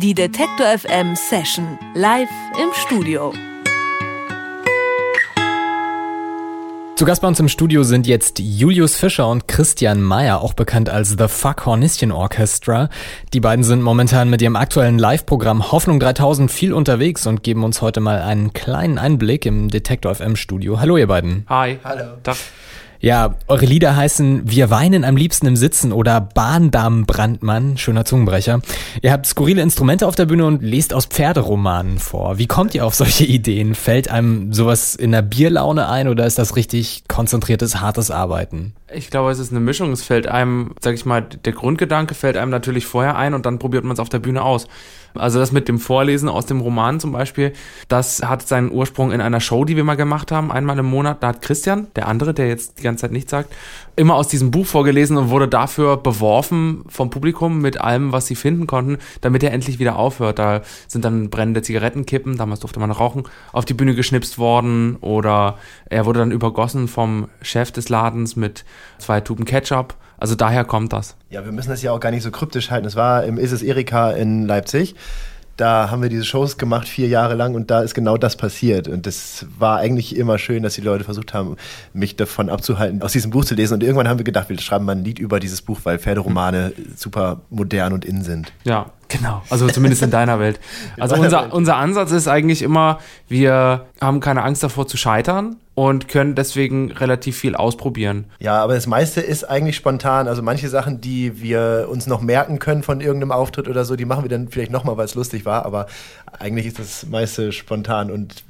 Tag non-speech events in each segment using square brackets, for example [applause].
Die Detektor FM Session live im Studio. Zu Gast bei uns im Studio sind jetzt Julius Fischer und Christian Meyer, auch bekannt als The Fuck Hornisschen Orchestra. Die beiden sind momentan mit ihrem aktuellen Live-Programm Hoffnung 3000 viel unterwegs und geben uns heute mal einen kleinen Einblick im Detektor FM Studio. Hallo ihr beiden. Hi. Hallo. Tag. Ja, eure Lieder heißen Wir weinen am liebsten im Sitzen oder Bahndamm-Brandmann, schöner Zungenbrecher. Ihr habt skurrile Instrumente auf der Bühne und lest aus Pferderomanen vor. Wie kommt ihr auf solche [laughs] Ideen? Fällt einem sowas in der Bierlaune ein oder ist das richtig konzentriertes, hartes Arbeiten? Ich glaube, es ist eine Mischung. Es fällt einem, sag ich mal, der Grundgedanke fällt einem natürlich vorher ein und dann probiert man es auf der Bühne aus. Also das mit dem Vorlesen aus dem Roman zum Beispiel, das hat seinen Ursprung in einer Show, die wir mal gemacht haben, einmal im Monat. Da hat Christian, der andere, der jetzt die ganze Zeit nichts sagt, immer aus diesem Buch vorgelesen und wurde dafür beworfen vom Publikum mit allem, was sie finden konnten, damit er endlich wieder aufhört. Da sind dann brennende Zigarettenkippen, damals durfte man rauchen, auf die Bühne geschnipst worden oder er wurde dann übergossen vom Chef des Ladens mit zwei Tuben Ketchup. Also daher kommt das. Ja, wir müssen das ja auch gar nicht so kryptisch halten. Es war im Isis Erika in Leipzig. Da haben wir diese Shows gemacht, vier Jahre lang, und da ist genau das passiert. Und das war eigentlich immer schön, dass die Leute versucht haben, mich davon abzuhalten, aus diesem Buch zu lesen. Und irgendwann haben wir gedacht, wir schreiben mal ein Lied über dieses Buch, weil Pferderomane super modern und in sind. Ja, Genau, also zumindest in deiner Welt. [laughs] Also unser, unser Ansatz ist eigentlich immer, wir haben keine Angst davor zu scheitern und können deswegen relativ viel ausprobieren. Ja, aber das meiste ist eigentlich spontan. Also manche Sachen, die wir uns noch merken können von irgendeinem Auftritt oder so, die machen wir dann vielleicht nochmal, weil es lustig war. Aber eigentlich ist das meiste spontan und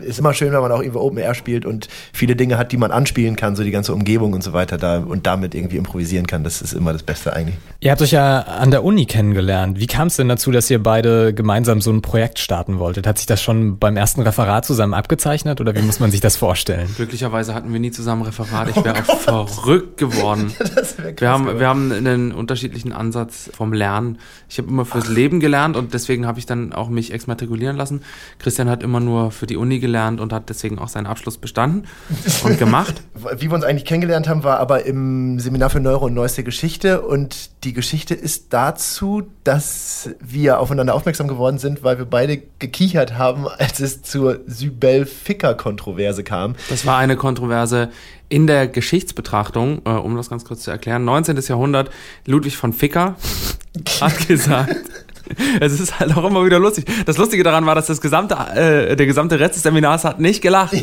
ist immer schön, wenn man auch irgendwo Open Air spielt und viele Dinge hat, die man anspielen kann, so die ganze Umgebung und so weiter da und damit irgendwie improvisieren kann. Das ist immer das Beste eigentlich. Ihr habt euch ja an der Uni kennengelernt. Wie kam es denn dazu, dass ihr beide gemeinsam so ein Projekt starten wolltet? Hat sich das schon beim ersten Referat zusammen abgezeichnet oder wie muss man sich das vorstellen? Glücklicherweise hatten wir nie zusammen Referat. Ich wäre auch [laughs] verrückt geworden. [laughs] wir, haben, wir haben einen unterschiedlichen Ansatz vom Lernen. Ich habe immer fürs Ach. Leben gelernt und deswegen habe ich dann auch mich exmatrikulieren lassen. Christian hat immer nur für die Uni gelernt gelernt und hat deswegen auch seinen Abschluss bestanden und gemacht. [laughs] Wie wir uns eigentlich kennengelernt haben, war aber im Seminar für Neuro und Neueste Geschichte und die Geschichte ist dazu, dass wir aufeinander aufmerksam geworden sind, weil wir beide gekichert haben, als es zur Sybel-Ficker-Kontroverse kam. Das war eine Kontroverse in der Geschichtsbetrachtung, äh, um das ganz kurz zu erklären. 19. Jahrhundert, Ludwig von Ficker hat gesagt, [laughs] es ist halt auch immer wieder lustig. Das Lustige daran war, dass das gesamte, äh, der gesamte Rest des Seminars hat nicht gelacht.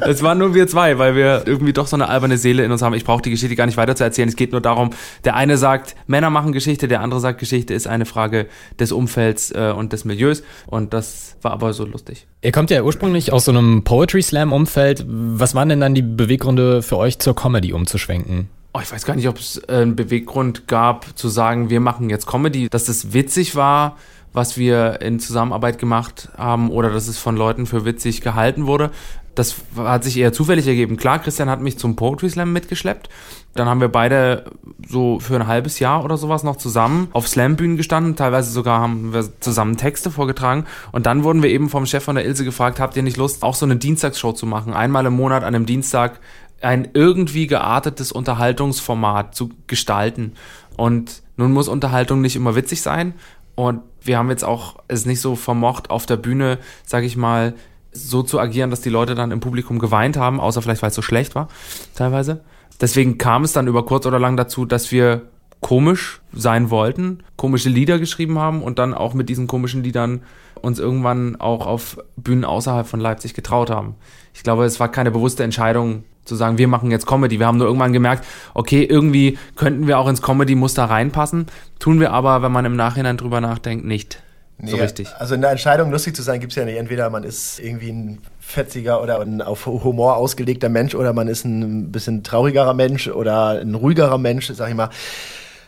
Es waren nur wir zwei, weil wir irgendwie doch so eine alberne Seele in uns haben. Ich brauche die Geschichte gar nicht weiter zu erzählen. Es geht nur darum, der eine sagt, Männer machen Geschichte, der andere sagt, Geschichte ist eine Frage des Umfelds äh, und des Milieus. Und das war aber so lustig. Ihr kommt ja ursprünglich aus so einem Poetry Slam Umfeld. Was waren denn dann die Beweggründe für euch zur Comedy umzuschwenken? Oh, ich weiß gar nicht, ob es äh, einen Beweggrund gab, zu sagen, wir machen jetzt Comedy, dass es witzig war, was wir in Zusammenarbeit gemacht haben oder dass es von Leuten für witzig gehalten wurde. Das hat sich eher zufällig ergeben. Klar, Christian hat mich zum Poetry Slam mitgeschleppt. Dann haben wir beide so für ein halbes Jahr oder sowas noch zusammen auf Slam-Bühnen gestanden. Teilweise sogar haben wir zusammen Texte vorgetragen. Und dann wurden wir eben vom Chef von der Ilse gefragt, habt ihr nicht Lust, auch so eine Dienstagsshow zu machen? Einmal im Monat an einem Dienstag ein irgendwie geartetes Unterhaltungsformat zu gestalten. Und nun muss Unterhaltung nicht immer witzig sein. Und wir haben jetzt auch es nicht so vermocht, auf der Bühne, sag ich mal, so zu agieren, dass die Leute dann im Publikum geweint haben, außer vielleicht, weil es so schlecht war, teilweise. Deswegen kam es dann über kurz oder lang dazu, dass wir komisch sein wollten, komische Lieder geschrieben haben und dann auch mit diesen komischen Liedern uns irgendwann auch auf Bühnen außerhalb von Leipzig getraut haben. Ich glaube, es war keine bewusste Entscheidung, zu sagen, wir machen jetzt Comedy. Wir haben nur irgendwann gemerkt, okay, irgendwie könnten wir auch ins Comedy-Muster reinpassen. Tun wir aber, wenn man im Nachhinein drüber nachdenkt, nicht. Nee, so richtig. Also in der Entscheidung, lustig zu sein, gibt es ja nicht. Entweder man ist irgendwie ein fetziger oder ein auf Humor ausgelegter Mensch oder man ist ein bisschen traurigerer Mensch oder ein ruhigerer Mensch, sag ich mal.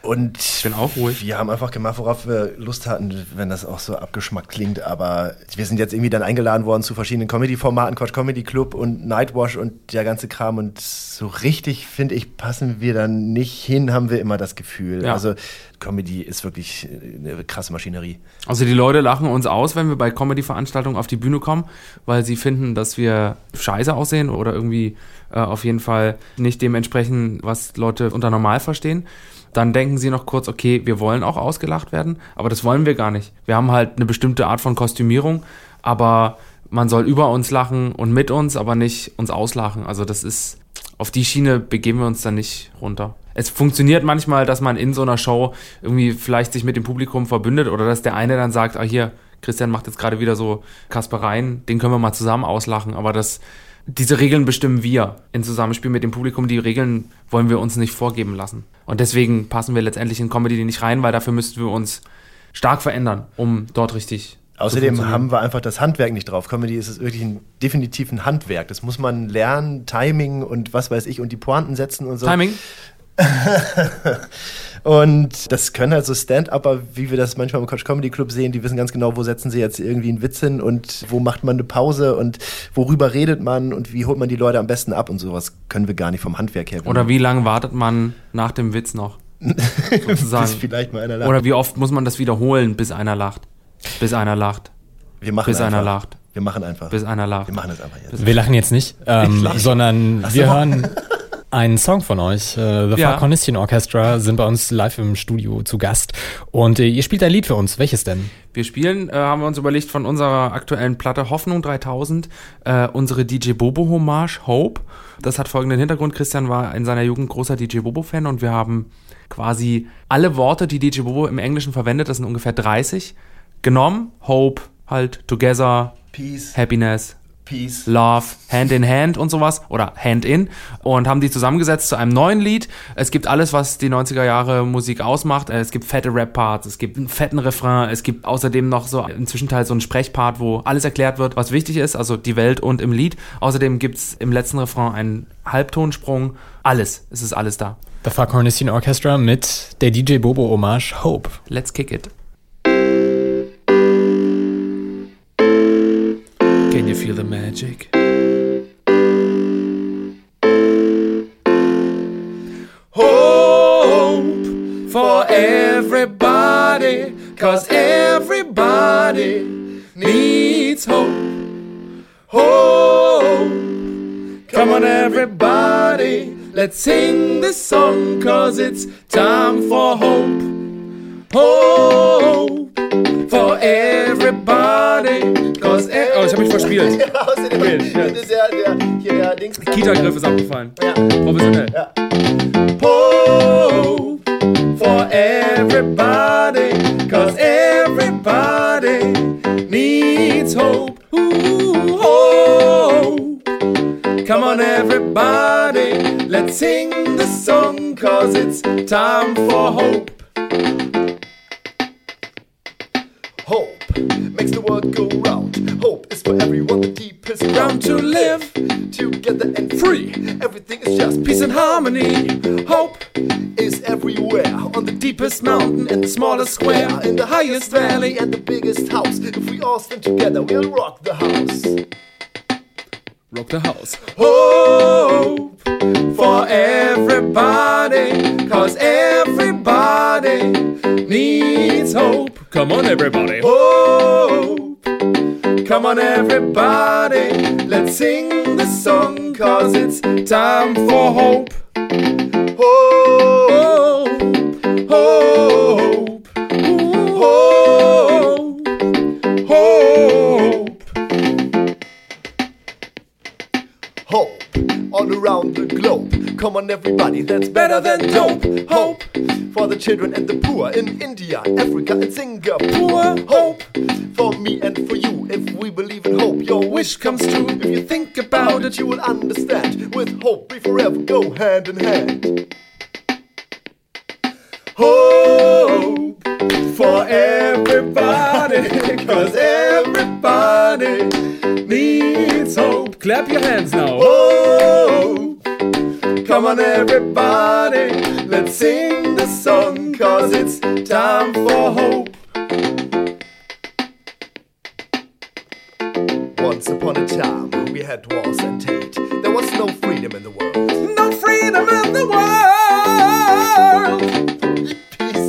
Und ich bin auch ruhig. Wir haben einfach gemacht, worauf wir Lust hatten, wenn das auch so abgeschmackt klingt. Aber wir sind jetzt irgendwie dann eingeladen worden zu verschiedenen Comedy-Formaten, Quatsch Comedy Club und Nightwash und der ganze Kram. Und so richtig, finde ich, passen wir dann nicht hin, haben wir immer das Gefühl. Ja. Also Comedy ist wirklich eine krasse Maschinerie. Also die Leute lachen uns aus, wenn wir bei Comedy-Veranstaltungen auf die Bühne kommen, weil sie finden, dass wir scheiße aussehen oder irgendwie äh, auf jeden Fall nicht dementsprechend, was Leute unter normal verstehen. Dann denken sie noch kurz, okay, wir wollen auch ausgelacht werden, aber das wollen wir gar nicht. Wir haben halt eine bestimmte Art von Kostümierung, aber man soll über uns lachen und mit uns, aber nicht uns auslachen. Also das ist, auf die Schiene begeben wir uns dann nicht runter. Es funktioniert manchmal, dass man in so einer Show irgendwie vielleicht sich mit dem Publikum verbündet oder dass der eine dann sagt, ah hier, Christian macht jetzt gerade wieder so Kaspereien, den können wir mal zusammen auslachen, aber das, diese Regeln bestimmen wir in Zusammenspiel mit dem Publikum. Die Regeln wollen wir uns nicht vorgeben lassen. Und deswegen passen wir letztendlich in Comedy nicht rein, weil dafür müssten wir uns stark verändern, um dort richtig Außerdem haben wir einfach das Handwerk nicht drauf. Comedy ist es wirklich ein, definitiv ein Handwerk. Das muss man lernen, Timing und was weiß ich und die Pointen setzen und so. Timing? [laughs] und das können halt so Stand-Upper, wie wir das manchmal im Coach Comedy Club sehen, die wissen ganz genau, wo setzen sie jetzt irgendwie einen Witz hin und wo macht man eine Pause und worüber redet man und wie holt man die Leute am besten ab und sowas können wir gar nicht vom Handwerk her. Oder wie lange wartet man nach dem Witz noch? [laughs] Sozusagen. bis vielleicht mal einer lacht. Oder wie oft muss man das wiederholen, bis einer lacht? Bis einer lacht. Wir machen bis einfach. einer lacht. Wir machen einfach. Bis einer lacht. Wir machen es einfach jetzt. Wir lachen jetzt nicht, [laughs] ähm, sondern so. wir hören einen Song von euch. Äh, The ja. Farconistion Orchestra sind bei uns live im Studio zu Gast. Und äh, ihr spielt ein Lied für uns. Welches denn? Wir spielen, äh, haben wir uns überlegt, von unserer aktuellen Platte Hoffnung 3000, äh, unsere DJ Bobo Hommage Hope. Das hat folgenden Hintergrund. Christian war in seiner Jugend großer DJ Bobo-Fan und wir haben quasi alle Worte, die DJ Bobo im Englischen verwendet, das sind ungefähr 30, genommen. Hope, halt, Together, Peace, Happiness, Peace, Love, Hand in Hand und sowas oder Hand in und haben die zusammengesetzt zu einem neuen Lied. Es gibt alles, was die 90er Jahre Musik ausmacht. Es gibt fette Rap-Parts, es gibt einen fetten Refrain, es gibt außerdem noch so im Zwischenteil so einen Sprechpart, wo alles erklärt wird, was wichtig ist, also die Welt und im Lied. Außerdem gibt es im letzten Refrain einen Halbtonsprung. Alles, es ist alles da. The Farcornisian Orchestra mit der DJ Bobo Hommage Hope. Let's kick it. You feel the magic? Hope for everybody, cause everybody needs hope. Hope, come on, everybody, let's sing this song, cause it's time for hope. Hope for everybody, ich hab mich verspielt. [laughs] ja, außerdem okay, ja. der, der, hier der Dings. Kita-Griff ist abgefallen. Ja. Professionell. Ja. Hope for everybody, cause everybody needs hope. Ooh, hope. Come on, everybody, let's sing the song, cause it's time for hope. The deepest ground to live together and free. Everything is just peace and harmony. Hope is everywhere on the deepest mountain and the smallest square, in the highest valley and the biggest house. If we all stand together, we'll rock the house. Rock the house. Hope for everybody, cause everybody needs hope. Come on, everybody. Hope. Come on, everybody. Let's sing the song, cause it's time for hope. Hope. Hope. Hope. Hope. Hope. All around the globe. Come on, everybody, that's better than dope. Hope for the children and the poor in India, Africa, and Singapore. Hope for me and for you. If we believe in hope, your wish comes true. If you think about it, you will understand. With hope, we forever go hand in hand. Hope for everybody, cause everybody needs hope. Clap your hands now. Hope. Come on, everybody, let's sing the song, cause it's time for hope. Once upon a time, we had wars and hate. There was no freedom in the world. No freedom in the world!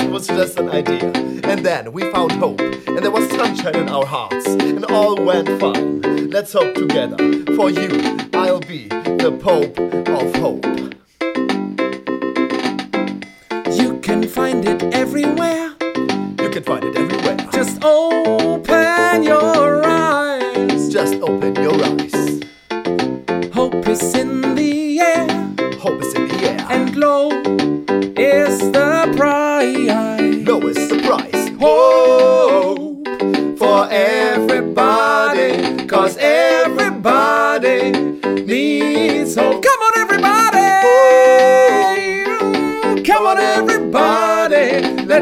Peace was just an idea. And then we found hope, and there was sunshine in our hearts, and all went fine. Let's hope together. For you, I'll be the Pope of Hope. You can find it everywhere. You can find it everywhere. Just open your eyes. Just open your eyes. Hope is in the air, Hope is in the air. and low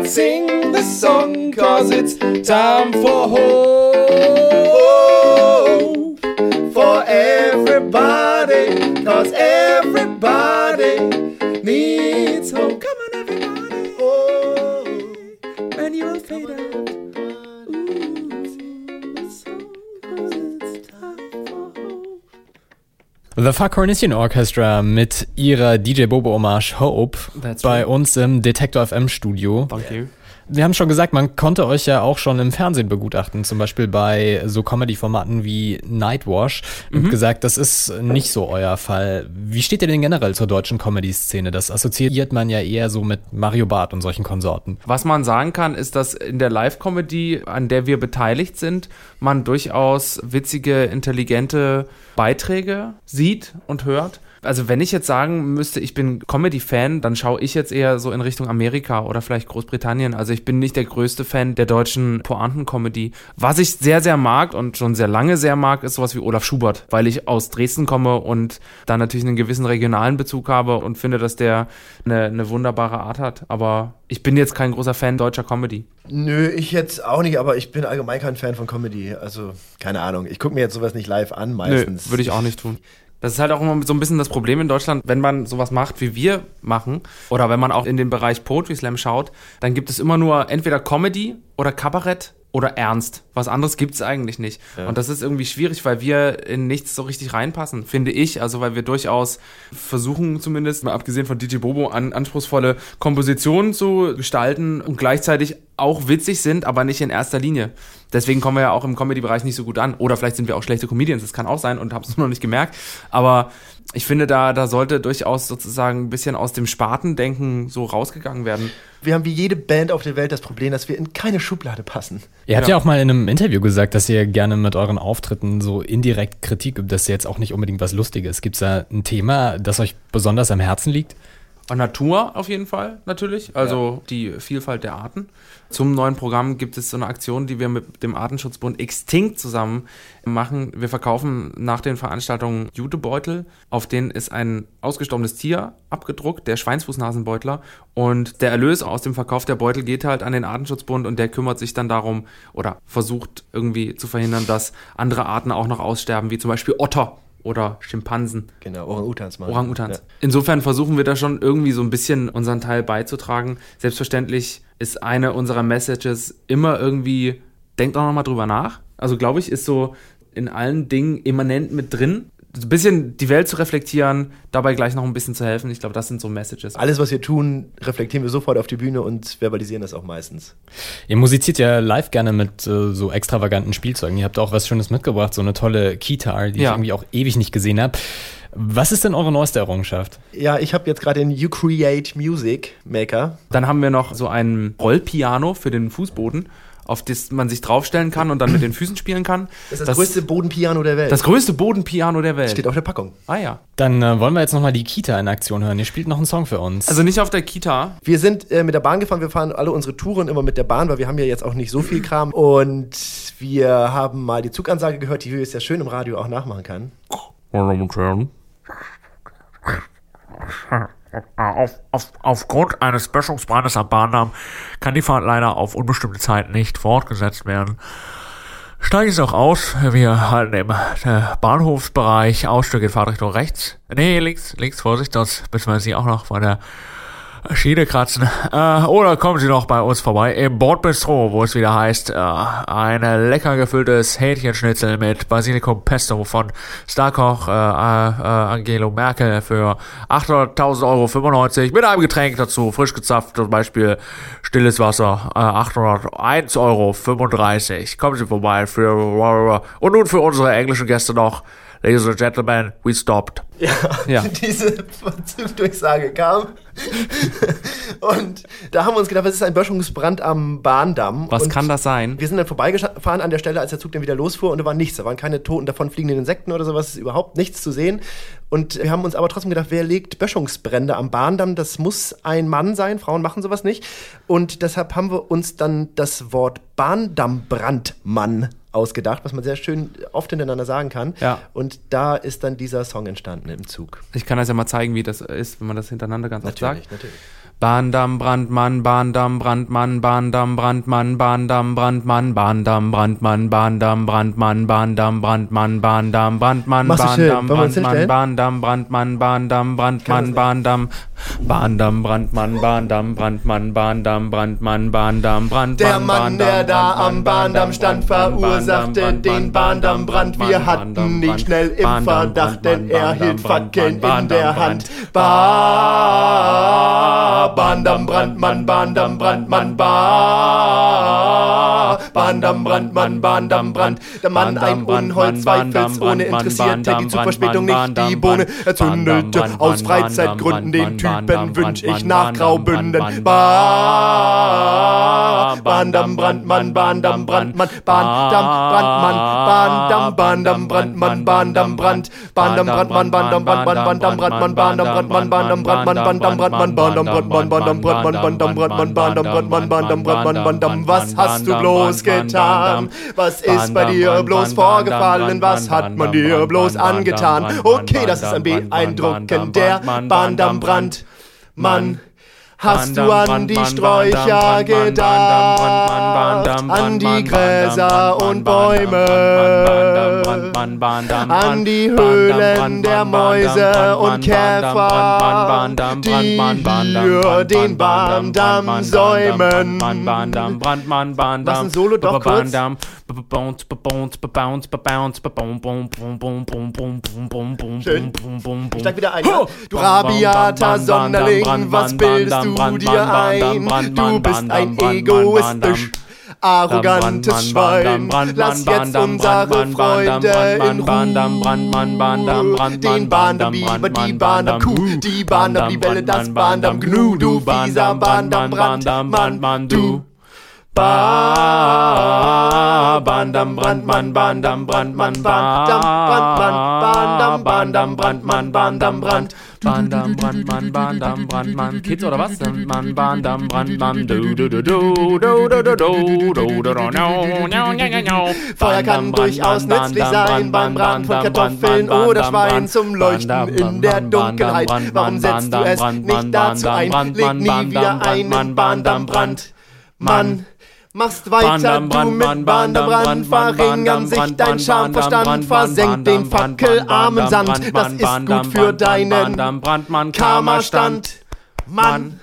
sing the song. Cause it's time for hope. For everybody. Cause everybody Fuck Hornition Orchestra mit ihrer DJ Bobo Hommage Hope That's bei right. uns im Detektor FM Studio. Thank you. Wir haben schon gesagt, man konnte euch ja auch schon im Fernsehen begutachten, zum Beispiel bei so Comedy-Formaten wie Nightwash. Ihr habt gesagt, das ist nicht so euer Fall. Wie steht ihr denn generell zur deutschen Comedy-Szene? Das assoziiert man ja eher so mit Mario Barth und solchen Konsorten. Was man sagen kann, ist, dass in der Live-Comedy, an der wir beteiligt sind, man durchaus witzige, intelligente Beiträge sieht und hört. Also wenn ich jetzt sagen müsste, ich bin Comedy-Fan, dann schaue ich jetzt eher so in Richtung Amerika oder vielleicht Großbritannien. Also ich bin nicht der größte Fan der deutschen Pointen-Comedy. Was ich sehr, sehr mag und schon sehr lange sehr mag, ist sowas wie Olaf Schubert, weil ich aus Dresden komme und da natürlich einen gewissen regionalen Bezug habe und finde, dass der eine, eine wunderbare Art hat. Aber ich bin jetzt kein großer Fan deutscher Comedy. Nö, ich jetzt auch nicht, aber ich bin allgemein kein Fan von Comedy. Also, keine Ahnung. Ich gucke mir jetzt sowas nicht live an, meistens. Würde ich auch nicht tun. [laughs] Das ist halt auch immer so ein bisschen das Problem in Deutschland, wenn man sowas macht, wie wir machen, oder wenn man auch in den Bereich Poetry Slam schaut, dann gibt es immer nur entweder Comedy oder Kabarett oder Ernst. Was anderes gibt es eigentlich nicht. Und das ist irgendwie schwierig, weil wir in nichts so richtig reinpassen, finde ich. Also weil wir durchaus versuchen zumindest, mal abgesehen von DJ Bobo, an anspruchsvolle Kompositionen zu gestalten und gleichzeitig auch witzig sind, aber nicht in erster Linie. Deswegen kommen wir ja auch im Comedy-Bereich nicht so gut an. Oder vielleicht sind wir auch schlechte Comedians, das kann auch sein und haben es [laughs] noch nicht gemerkt. Aber ich finde, da, da sollte durchaus sozusagen ein bisschen aus dem Spatendenken so rausgegangen werden. Wir haben wie jede Band auf der Welt das Problem, dass wir in keine Schublade passen. Ihr habt Ja. ja auch mal in einem Interview gesagt, dass ihr gerne mit euren Auftritten so indirekt Kritik übt. Das ist jetzt auch nicht unbedingt was Lustiges. Gibt es da ein Thema, das euch besonders am Herzen liegt? Natur auf jeden Fall natürlich, also die Vielfalt der Arten. Zum neuen Programm gibt es so eine Aktion, die wir mit dem Artenschutzbund Extinct zusammen machen. Wir verkaufen nach den Veranstaltungen Jutebeutel, auf denen ist ein ausgestorbenes Tier abgedruckt, der Schweinsfußnasenbeutler. Und der Erlös aus dem Verkauf der Beutel geht halt an den Artenschutzbund und der kümmert sich dann darum oder versucht irgendwie zu verhindern, dass andere Arten auch noch aussterben, wie zum Beispiel Otter oder Schimpansen. Genau, Orang-Utans mal. Orang-Utans. Insofern versuchen wir da schon irgendwie so ein bisschen unseren Teil beizutragen. Selbstverständlich ist eine unserer Messages immer irgendwie, denkt auch nochmal drüber nach. Also glaube ich, ist so in allen Dingen immanent mit drin. Ein bisschen die Welt zu reflektieren, dabei gleich noch ein bisschen zu helfen. Ich glaube, das sind so Messages. Alles, was wir tun, reflektieren wir sofort auf die Bühne und verbalisieren das auch meistens. Ihr musiziert ja live gerne mit äh, so extravaganten Spielzeugen. Ihr habt auch was Schönes mitgebracht, so eine tolle Keytar, die Ja. ich irgendwie auch ewig nicht gesehen habe. Was ist denn eure neueste Errungenschaft? Ja, ich habe jetzt gerade den You Create Music Maker. Dann haben wir noch so ein Rollpiano für den Fußboden, auf das man sich draufstellen kann und dann mit den Füßen spielen kann. Das ist das, größte Bodenpiano der Welt. das größte Bodenpiano der Welt. steht auf der Packung. ah ja. Dann äh, wollen wir jetzt nochmal die Kita in Aktion hören. Ihr spielt noch einen Song für uns. Also nicht auf der Kita. Wir sind äh, mit der Bahn gefahren, wir fahren alle unsere Touren immer mit der Bahn, weil wir haben ja jetzt auch nicht so viel Kram. Und wir haben mal die Zugansage gehört, die wir jetzt ja schön im Radio auch nachmachen kann. Auf, auf, aufgrund eines Böschungsbrandes am Bahndamm kann die Fahrt leider auf unbestimmte Zeit nicht fortgesetzt werden. Steigen Sie doch aus. Wir halten im äh, Bahnhofsbereich Ausstieg in Fahrtrichtung rechts. Nee, links, links, Vorsicht, sonst müssen wir Sie auch noch von der Schiene kratzen. Äh, oder kommen Sie noch bei uns vorbei im Bordbistro, wo es wieder heißt, äh, ein lecker gefülltes Hähnchenschnitzel mit Basilikum Pesto von Starkoch äh, äh, Angelo Merkel für 800.000 Euro 95 mit einem Getränk dazu, frisch gezapft, zum Beispiel stilles Wasser, äh, 801 Euro 35. Kommen Sie vorbei für und nun für unsere englischen Gäste noch. Ladies and Gentlemen, we stopped. Ja. [laughs] Diese Durchsage kam. [laughs] und da haben wir uns gedacht, was ist ein Böschungsbrand am Bahndamm? Was und kann das sein? Wir sind dann vorbeigefahren an der Stelle, als der Zug dann wieder losfuhr und da war nichts. Da waren keine toten davonfliegenden Insekten oder sowas, überhaupt nichts zu sehen. Und wir haben uns aber trotzdem gedacht, wer legt Böschungsbrände am Bahndamm? Das muss ein Mann sein. Frauen machen sowas nicht. Und deshalb haben wir uns dann das Wort Bahndammbrandmann ausgedacht, was man sehr schön oft hintereinander sagen kann. Ja. Und da ist dann dieser Song entstanden im Zug. Ich kann das ja mal zeigen, wie das ist, wenn man das hintereinander ganz oft sagt. natürlich. Bahndamm, Brandmann, Bahndamm, Brandmann, Bahndamm, Brandmann, Bahndamm, Brandmann, Bahndamm, Brandmann, Bahndamm, Brandmann, Bahndamm, Brandmann, Bahndamm, Brandmann. Bahndamm, Brandmann? Bahndamm, Brandmann, Bahndamm, Brandmann, Bahndamm, Bahndamm, Brandmann, Bahndamm, Brandmann, Bahndamm, Brandmann, Bahndamm, Brandmann, Der Mann, der da am Bahndamm stand, verursachte den Bahndammbrand. Wir hatten nicht schnell im Verdacht, denn er hielt Fackeln in der Hand ba, Bahndam, Brandmann, Bahndam, Brandmann, ba. Bahndam, Brandmann, Bahndam, Brand. Der Mann ein Unhold, zweifels ohne interessiert, er geht zu Verspätung nicht die Bohne. Er zündelte aus Freizeitgründen den Typen, wünsch ich nach Graubünden. Ba, Bahndam, Brandmann, Bahndam, Brandmann, Bahndam, Brandmann, Bahndam, Bahndam, Brandmann, Bahndam, Brand, Bahndam, Brandmann, Bahndam, Brandmann, Bahndam, Brandmann, Bahndam, Brandmann, Bahndam, Brandmann, Bahndam, Brandmann, Bahndam, Brandmann, was hast du bloß getan? Was ist bei dir bloß vorgefallen? Was hat man dir bloß angetan? Okay, das ist ein beeindruckend, der Bahndammbrand. Mann, hast du an die Sträucher gedacht? An die Gräser und Bäume? An die Höhlen der Mäuse und Käfer, die hier den Bahndamm säumen? Lass ein Solo doch kurz. Schön. Ich steig wieder ein. ja? Du rabiater Sonderling, was bildest du dir ein? Du bist ein egoistisch. Arrogantes Schwein, lass jetzt unsere Freunde in Ruhe. Den Bahndamm-Biber, die Bahndamm-Kuh, die Bahndamm-Libelle, das Bahndamm-Gnu, du fieser Bahndamm-Brandmann, du. Ba Bahndamm Brandmann Bahndamm Brandmann Bahndamm Brandmann Bahndamm Bahndamm Brandmann Bahndamm Brand Bandam, Brandmann, Bandam, Brandmann, Kids oder was? Mann, Bandam, Brandmann, du, du, du, du, du, du, du, du, du, du, du. Feuer kann durchaus nützlich sein beim Braten von Kartoffeln oder Schwein zum Leuchten in der Dunkelheit. Warum setzt du es nicht dazu ein? Leg nie wieder einen Bahndammbrand. Mann, machst weiter du mit Bahndammbrand, verringern sich dein Schamverstand, versenkt den fackelarmen Sand. Das ist gut für deinen Karma-Stand. Mann.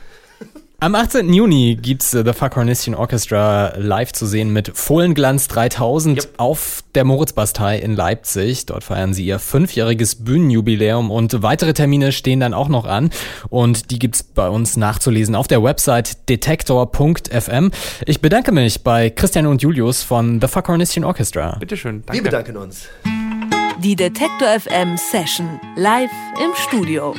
Am 18. Juni gibt's äh, The Fuck Hornistian Orchestra live zu sehen mit Fohlenglanz 3000 auf der Moritzbastei in Leipzig. Dort feiern sie ihr fünfjähriges Bühnenjubiläum und weitere Termine stehen dann auch noch an und die gibt's bei uns nachzulesen auf der Website detektor.fm. Ich bedanke mich bei Christian und Julius von The Fuck Hornistian Orchestra. Bitteschön, danke. Wir bedanken uns. Die Detektor FM Session live im Studio.